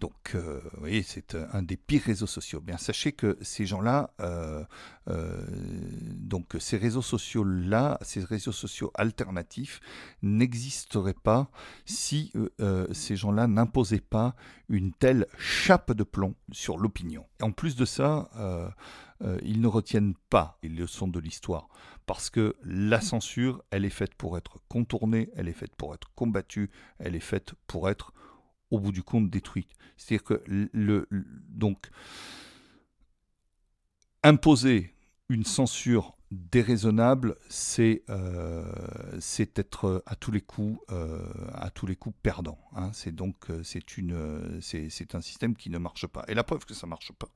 Donc, euh, vous voyez, c'est euh, un des pires réseaux sociaux. Bien, sachez que ces gens-là, euh, donc ces réseaux sociaux-là, ces réseaux sociaux alternatifs n'existeraient pas si ces gens-là n'imposaient pas une telle chape de plomb sur l'opinion. En plus de ça, ils ne retiennent pas les leçons de l'histoire parce que la censure, elle est faite pour être contournée, elle est faite pour être combattue, elle est faite pour être au bout du compte détruite. C'est-à-dire que le, donc imposer une censure déraisonnable, c'est euh, être à tous les coups euh, à tous les coups perdant. Hein. C'est donc euh, c'est un système qui ne marche pas. Et la preuve que ça marche pas,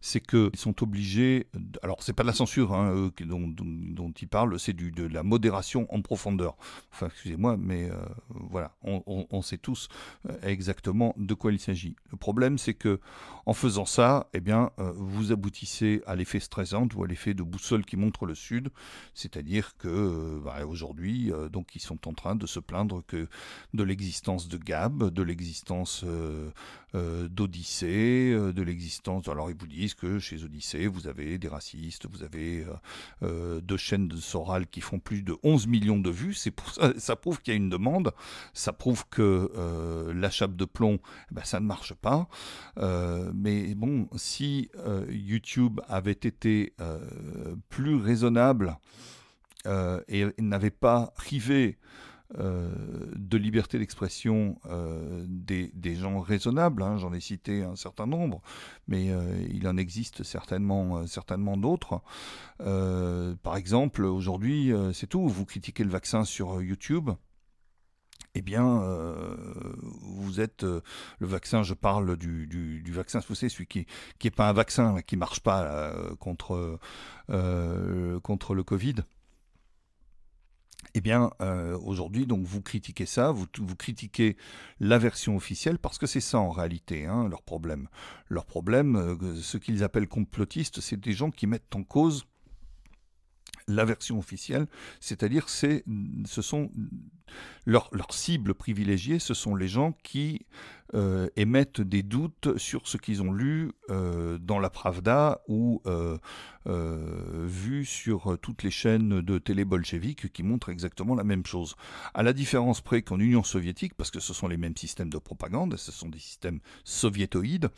c'est que ils sont obligés. Alors c'est pas de la censure hein, dont, dont, ils parlent, c'est de la modération en profondeur. Enfin excusez-moi, mais voilà, on, sait tous exactement de quoi il s'agit. Le problème c'est que en faisant ça, eh bien vous aboutissez à l'effet stressant ou à l'effet de boussole qui montre le Sud, c'est-à-dire que euh, bah, aujourd'hui, euh, donc ils sont en train de se plaindre que de l'existence de Gab, de l'existence euh, d'Odyssée, de l'existence. Alors ils vous disent que chez Odyssée, vous avez des racistes, vous avez deux chaînes de Soral qui font plus de 11 millions de vues. C'est pour ça, ça prouve qu'il y a une demande, ça prouve que la chape de plomb, ben, ça ne marche pas. mais bon, si YouTube avait été plus raisonnable raisonnable euh, et n'avait pas privé euh, de liberté d'expression euh, des, gens raisonnables. Hein, j'en ai cité un certain nombre, mais il en existe certainement, certainement d'autres. par exemple, aujourd'hui, c'est tout. Vous critiquez le vaccin sur YouTube eh bien, vous êtes le vaccin. Je parle du, du, vaccin, vous savez, celui qui qui est pas un vaccin, qui marche pas contre contre le Covid. eh bien, euh, aujourd'hui, donc vous critiquez ça, vous, vous, critiquez la version officielle, parce que c'est ça en réalité hein, leur problème. Leur problème, euh, ce qu'ils appellent complotistes, c'est des gens qui mettent en cause la version officielle, c'est-à-dire c'est, ce sont leur, leur cible privilégiée, ce sont les gens qui euh, émettent des doutes sur ce qu'ils ont lu euh, dans la Pravda ou euh, vu sur toutes les chaînes de télé bolcheviques qui montrent exactement la même chose. À la différence près qu'en Union soviétique, parce que ce sont les mêmes systèmes de propagande, ce sont des systèmes soviétoïdes,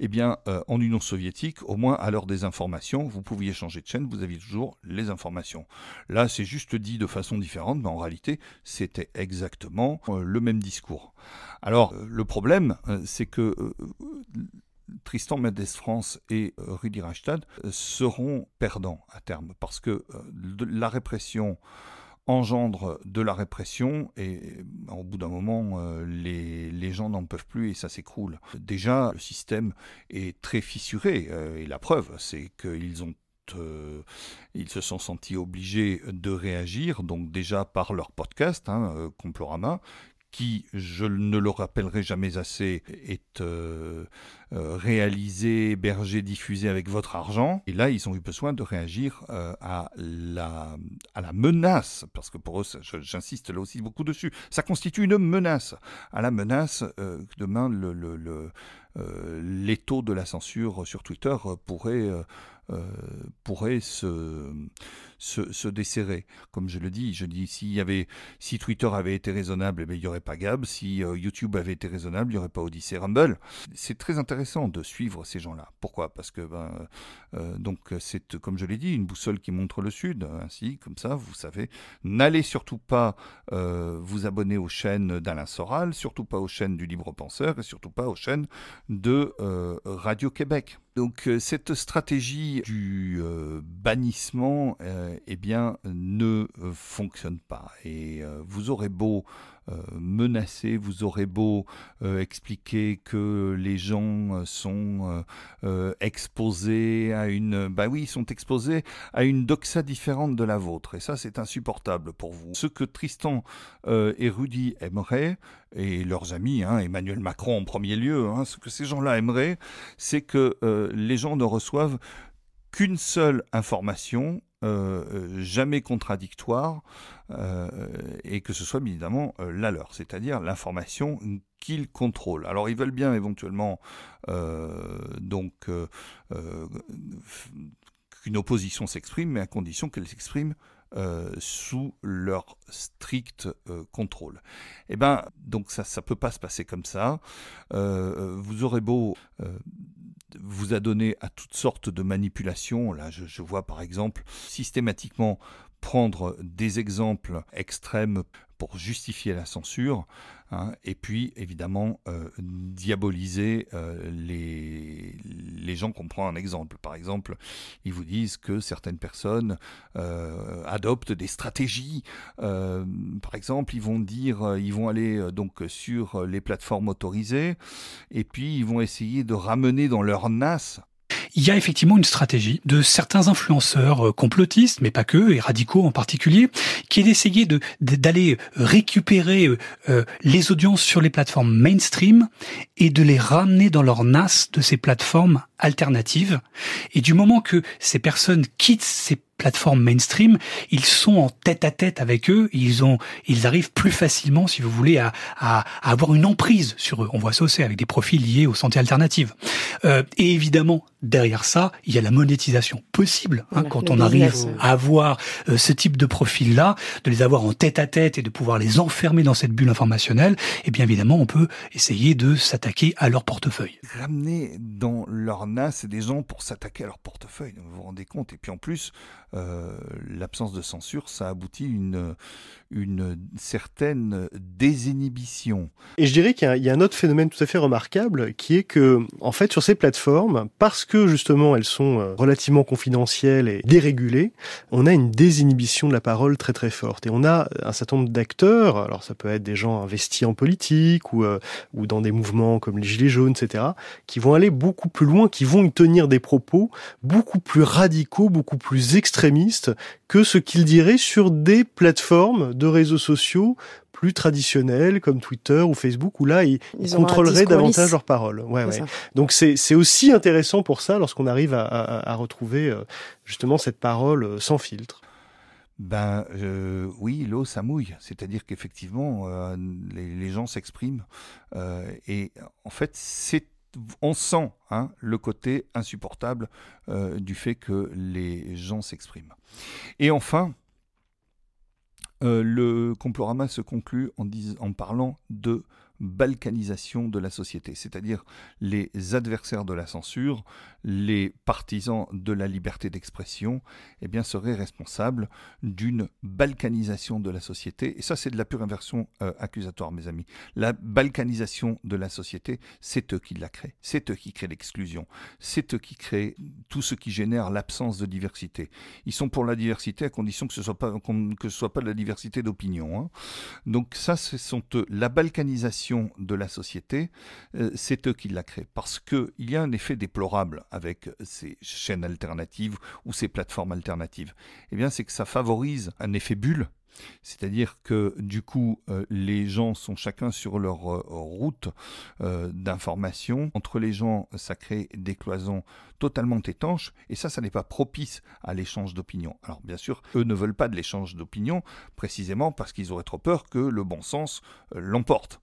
eh bien en Union soviétique, au moins à l'heure des informations, vous pouviez changer de chaîne, vous aviez toujours les informations. Là, c'est juste dit de façon différente, mais en réalité, c'était exactement le même discours. Alors, le problème, euh, c'est que euh, Tristan Mendes France et euh, Rudy Reichstad seront perdants à terme, parce que la répression engendre de la répression et au bout d'un moment les, gens n'en peuvent plus et ça s'écroule. Déjà le système est très fissuré et la preuve c'est qu'ils ont ils se sont sentis obligés de réagir, donc déjà par leur podcast, hein, Complorama, qui, je ne le rappellerai jamais assez, est euh, euh, réalisé, hébergé, diffusé avec votre argent. Et là, ils ont eu besoin de réagir euh, à, la, menace, parce que pour eux, j'insiste là aussi beaucoup dessus, ça constitue une menace, à la menace que demain le, le, le l'étau de la censure sur Twitter pourrait euh, pourrait se, se, desserrer. Comme je le dis, je dis s'il y avait, si Twitter avait été raisonnable, eh il n'y aurait pas Gab. Si euh, YouTube avait été raisonnable, il n'y aurait pas Odyssey Rumble. C'est très intéressant de suivre ces gens-là. Pourquoi? Parce que ben, euh, donc c'est, comme je l'ai dit, une boussole qui montre le sud. Ainsi, comme ça, vous savez, n'allez surtout pas vous abonner aux chaînes d'Alain Soral, surtout pas aux chaînes du Libre Penseur et surtout pas aux chaînes de Radio Québec. Donc euh, cette stratégie du euh, bannissement euh, eh bien, ne fonctionne pas. Et vous aurez beau menacé, vous aurez beau euh, expliquer que les gens euh, sont exposés à une... Bah oui, ils sont exposés à une doxa différente de la vôtre. Et ça, c'est insupportable pour vous. Ce que Tristan et Rudy aimeraient, et leurs amis, hein, Emmanuel Macron en premier lieu, hein, ce que ces gens-là aimeraient, c'est que les gens ne reçoivent qu'une seule information euh, euh, jamais contradictoire euh, et que ce soit évidemment la leur, c'est-à-dire l'information qu'ils contrôlent. Alors ils veulent bien éventuellement donc qu'une opposition s'exprime, mais à condition qu'elle s'exprime sous leur strict contrôle. Eh ben, donc ça, ça peut pas se passer comme ça. vous aurez beau vous a donné à toutes sortes de manipulations. Là, je, vois par exemple systématiquement prendre des exemples extrêmes justifier la censure, hein, et puis évidemment euh, diaboliser euh, les, les gens qu'on prend un exemple. Par exemple, ils vous disent que certaines personnes euh, adoptent des stratégies. par exemple, ils vont dire, ils vont aller donc sur les plateformes autorisées, et puis ils vont essayer de ramener dans leur NAS il y a effectivement une stratégie de certains influenceurs euh, complotistes, mais pas que, et radicaux en particulier, qui est d'essayer de d'aller récupérer euh, euh, les audiences sur les plateformes mainstream et de les ramener dans leur NAS de ces plateformes alternatives. Et du moment que ces personnes quittent ces plateformes mainstream, ils sont en tête à tête avec eux, ils ont, ils arrivent plus facilement, si vous voulez, à, à, avoir une emprise sur eux. On voit ça aussi avec des profils liés aux santé alternatives. Euh, et évidemment, derrière ça, il y a la monétisation possible. Hein, quand on arrive à avoir euh, ce type de profil-là, de les avoir en tête à tête et de pouvoir les enfermer dans cette bulle informationnelle, et eh bien évidemment, on peut essayer de s'attaquer à leur portefeuille. Ramener dans leur NAS des gens pour s'attaquer à leur portefeuille, vous vous rendez compte Et puis en plus, euh, l'absence de censure, ça aboutit une, une certaine désinhibition. Et je dirais qu'il y, a un autre phénomène tout à fait remarquable, qui est que, en fait, sur ces plateformes, parce que justement elles sont euh, relativement confidentielles et dérégulées, on a une désinhibition de la parole très très forte. Et on a un certain nombre d'acteurs, alors ça peut être des gens investis en politique ou, euh, ou dans des mouvements comme les Gilets jaunes, etc., qui vont aller beaucoup plus loin, qui vont y tenir des propos beaucoup plus radicaux, beaucoup plus extrémistes extrémiste que ce qu'ils diraient sur des plateformes de réseaux sociaux plus traditionnels comme Twitter ou Facebook où là ils, contrôleraient davantage leurs paroles. Ouais, ouais. Donc c'est c'est aussi intéressant pour ça lorsqu'on arrive à, à, à, retrouver euh, justement cette parole euh, sans filtre. Ben euh, oui, l'eau ça mouille, c'est-à-dire qu'effectivement euh, les, les, gens s'expriment euh, et en fait c'est on sent hein, le côté insupportable euh, du fait que les gens s'expriment. Et enfin, euh, le complorama se conclut en, en parlant de balkanisation de la société, c'est-à-dire les adversaires de la censure, les partisans de la liberté d'expression, eh bien seraient responsables d'une balkanisation de la société. Et ça, c'est de la pure inversion euh, accusatoire, mes amis. La balkanisation de la société, c'est eux qui la créent. C'est eux qui créent l'exclusion. C'est eux qui créent tout ce qui génère l'absence de diversité. Ils sont pour la diversité à condition que ce soit pas que ce soit pas de la diversité d'opinion. Hein. Donc ça, ce sont eux. La balkanisation de la société, euh, c'est eux qui la créent. Parce qu'il y a un effet déplorable avec ces chaînes alternatives ou ces plateformes alternatives. Eh bien, c'est que ça favorise un effet bulle c'est-à-dire que du coup, euh, les gens sont chacun sur leur euh, route euh, d'information. Entre les gens, ça crée des cloisons totalement étanches, et ça, ça n'est pas propice à l'échange d'opinion. Alors bien sûr, eux ne veulent pas de l'échange d'opinion, précisément parce qu'ils auraient trop peur que le bon sens l'emporte.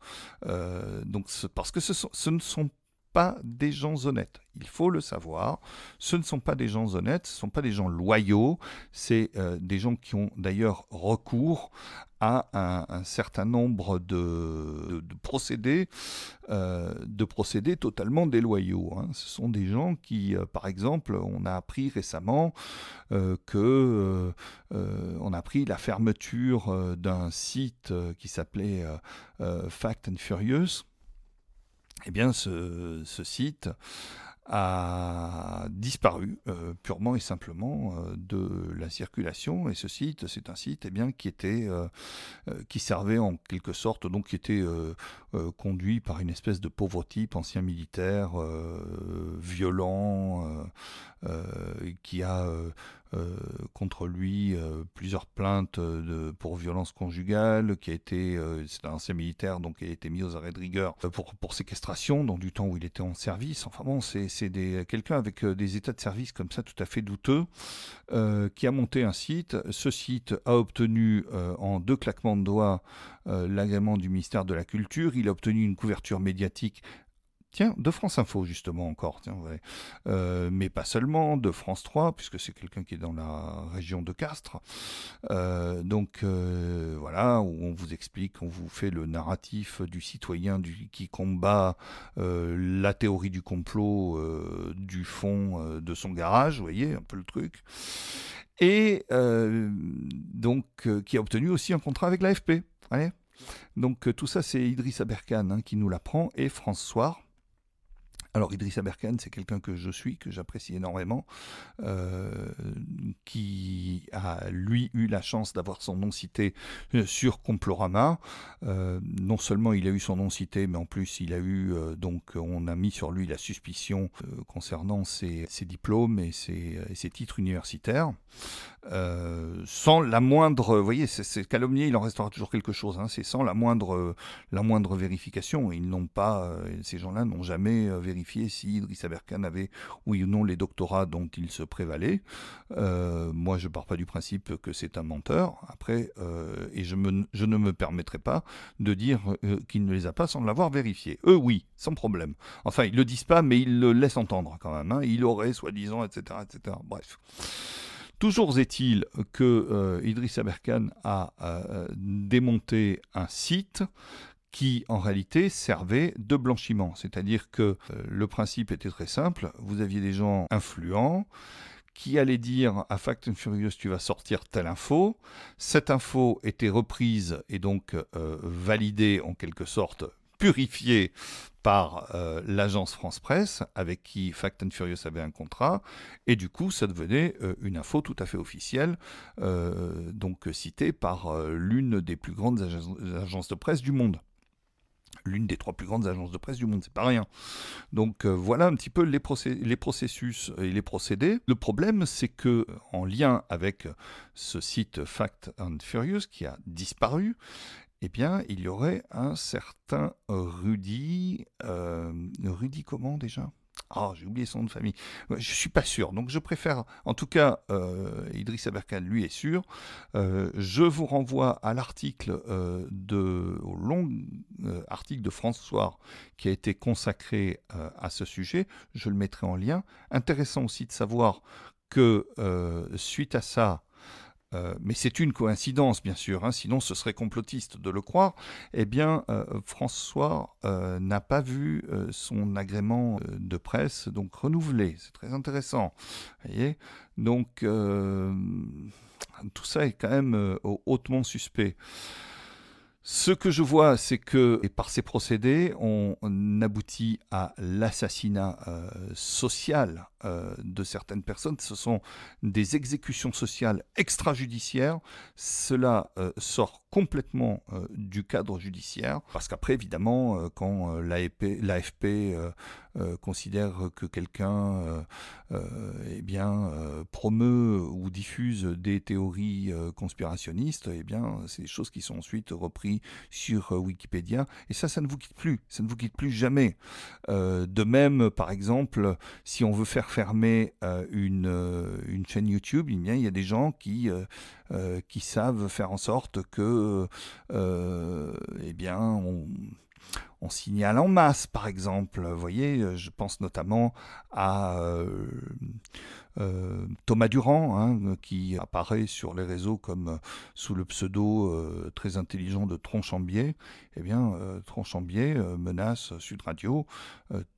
donc parce que ce, ce ne sont pas des gens honnêtes. Il faut le savoir. Ce ne sont pas des gens honnêtes, ce ne sont pas des gens loyaux. C'est euh, des gens qui ont d'ailleurs recours à un, certain nombre de, procédés, euh, de procédés totalement déloyaux. Hein. Ce sont des gens qui, euh, par exemple, on a appris récemment que on a appris la fermeture d'un site qui s'appelait Fact and Furious eh bien, ce, site a disparu euh, purement et simplement euh, de la circulation. Et ce site c'est un site eh bien qui était euh, qui servait en quelque sorte donc qui était conduit par une espèce de pauvre type ancien militaire violent qui a contre lui euh, plusieurs plaintes de, pour violence conjugale, qui a été, euh, c'est un ancien militaire, donc qui a été mis aux arrêts de rigueur pour, séquestration, dans du temps où il était en service. Enfin bon, c'est quelqu'un avec des états de service comme ça tout à fait douteux, qui a monté un site. Ce site a obtenu en deux claquements de doigts l'agrément du ministère de la Culture. Il a obtenu une couverture médiatique Tiens, de France Info justement encore, tiens, euh, mais pas seulement, de France 3, puisque c'est quelqu'un qui est dans la région de Castres. Euh, donc euh, voilà, où on vous explique, on vous fait le narratif du citoyen qui combat la théorie du complot du fond de son garage, vous voyez un peu le truc. Et donc qui a obtenu aussi un contrat avec l'AFP. Donc tout ça, c'est Idriss Aberkan hein, qui nous l'apprend et François. Alors Idrissa Berkane, c'est quelqu'un que je suis, que j'apprécie énormément, euh, qui a lui eu la chance d'avoir son nom cité euh, sur Complorama. Euh, non seulement il a eu son nom cité, mais en plus il a eu donc on a mis sur lui la suspicion concernant ses, diplômes et ses, titres universitaires. sans la moindre, vous voyez, c'est calomnié, il en restera toujours quelque chose. Hein, c'est sans la moindre, la moindre vérification. Ils n'ont pas, ces gens-là n'ont jamais vérifié si Idriss Aberkan avait oui ou non les doctorats dont il se prévalait. Euh, moi, je pars pas du principe que c'est un menteur. Après, euh, et je, ne me permettrai pas de dire euh, qu'il ne les a pas sans l'avoir vérifié. Eux, oui, sans problème. Enfin, ils le disent pas, mais ils le laissent entendre quand même. Hein. Il aurait, soi-disant, etc., etc. Bref. Toujours est-il que Idriss Aberkan a démonté un site qui en réalité servait de blanchiment. C'est-à-dire que euh, le principe était très simple, vous aviez des gens influents qui allaient dire à Fact and Furious tu vas sortir telle info. Cette info était reprise et donc euh, validée en quelque sorte, purifiée par euh, l'agence France Presse avec qui Fact and Furious avait un contrat et du coup ça devenait une info tout à fait officielle donc citée par l'une des plus grandes agences de presse du monde. L'une des trois plus grandes agences de presse du monde, c'est pas rien. Donc euh, voilà un petit peu les, processus et les procédés. Le problème, c'est que en lien avec ce site Fact and Furious qui a disparu, eh bien, il y aurait un certain Rudy. Euh, Rudy comment déjà? Ah, j'ai oublié son nom de famille. Je suis pas sûr. Donc, je préfère, en tout cas, euh, Idriss Aberkan, lui, est sûr. Euh, je vous renvoie à l'article euh, de, au long euh, article de François qui a été consacré à ce sujet. Je le mettrai en lien. Intéressant aussi de savoir que suite à ça, euh, mais c'est une coïncidence, bien sûr, hein, sinon ce serait complotiste de le croire, eh bien, euh, François euh, n'a pas vu son agrément de presse donc renouvelé. C'est très intéressant. Voyez donc, tout ça est quand même hautement suspect. Ce que je vois, c'est que et par ces procédés, on, aboutit à l'assassinat social euh, de certaines personnes. Ce sont des exécutions sociales extrajudiciaires. Cela euh, sort complètement euh, du cadre judiciaire. Parce qu'après, évidemment, quand l'AFP considère que quelqu'un eh promeut ou diffuse des théories conspirationnistes, eh bien, c'est des choses qui sont ensuite reprises sur Wikipédia. Et ça, ça ne vous quitte plus. Ça ne vous quitte plus jamais. de même, par exemple, si on veut faire fermer euh, une, euh, une, chaîne YouTube, il y a des gens qui, euh, savent faire en sorte que, eh bien, on, signale en masse, par exemple. Vous voyez, je pense notamment à Thomas Durand, hein, qui apparaît sur les réseaux comme sous le pseudo très intelligent de Tronchambier. Eh bien, Tronchambier menace Sud Radio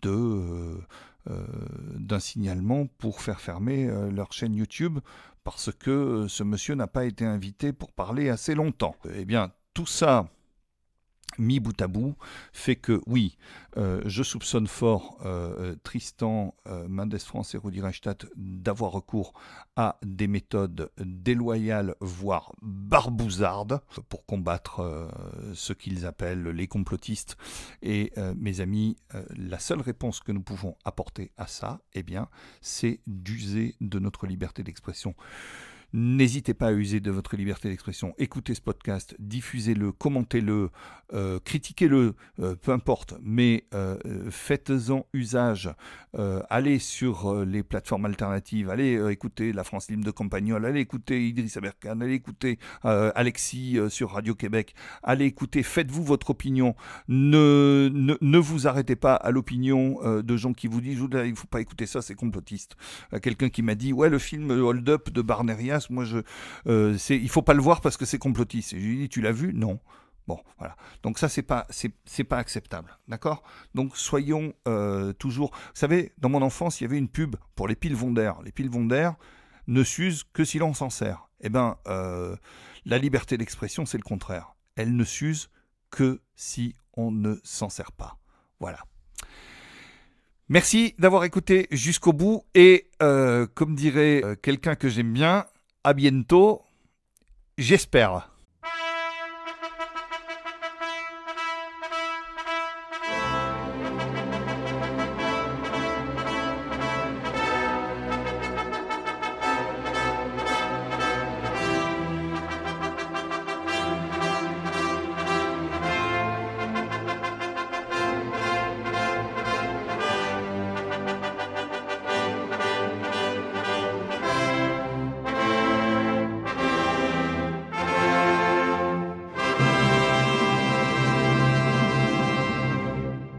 de d'un signalement pour faire fermer euh, leur chaîne YouTube parce que euh, ce monsieur n'a pas été invité pour parler assez longtemps. Eh bien, tout ça mis bout à bout, fait que oui, euh, je soupçonne fort euh, Tristan, euh, Mendes France et Rudi Reichstadt d'avoir recours à des méthodes déloyales, voire barbouzardes, pour combattre ce qu'ils appellent les complotistes. Et mes amis, la seule réponse que nous pouvons apporter à ça, eh bien, c'est d'user de notre liberté d'expression. N'hésitez pas à user de votre liberté d'expression. Écoutez ce podcast, diffusez-le, commentez-le, euh, critiquez-le, euh, peu importe, mais euh, faites-en usage. allez sur les plateformes alternatives, allez écouter La France Libre de Campagnol, allez écouter Idriss Aberkan, allez écouter Alexis sur Radio Québec, allez écouter, faites-vous votre opinion. Ne, vous arrêtez pas à l'opinion de gens qui vous disent il ne faut pas écouter ça, c'est complotiste. Quelqu'un qui m'a dit ouais, le film Hold Up de Barnerias, moi, euh, il faut pas le voir parce que c'est complotiste. Je lui dis, tu l'as vu? Non. Bon, voilà. Donc ça, c'est pas, c'est, pas acceptable, d'accord? Donc soyons euh, toujours. Vous savez, dans mon enfance, il y avait une pub pour les piles Vonder. Les piles Vonder ne s'usent que si l'on s'en sert. Eh ben, euh, la liberté d'expression, c'est le contraire. Elle ne s'use que si on ne s'en sert pas. Voilà. Merci d'avoir écouté jusqu'au bout et comme dirait quelqu'un que j'aime bien, à bientôt, j'espère.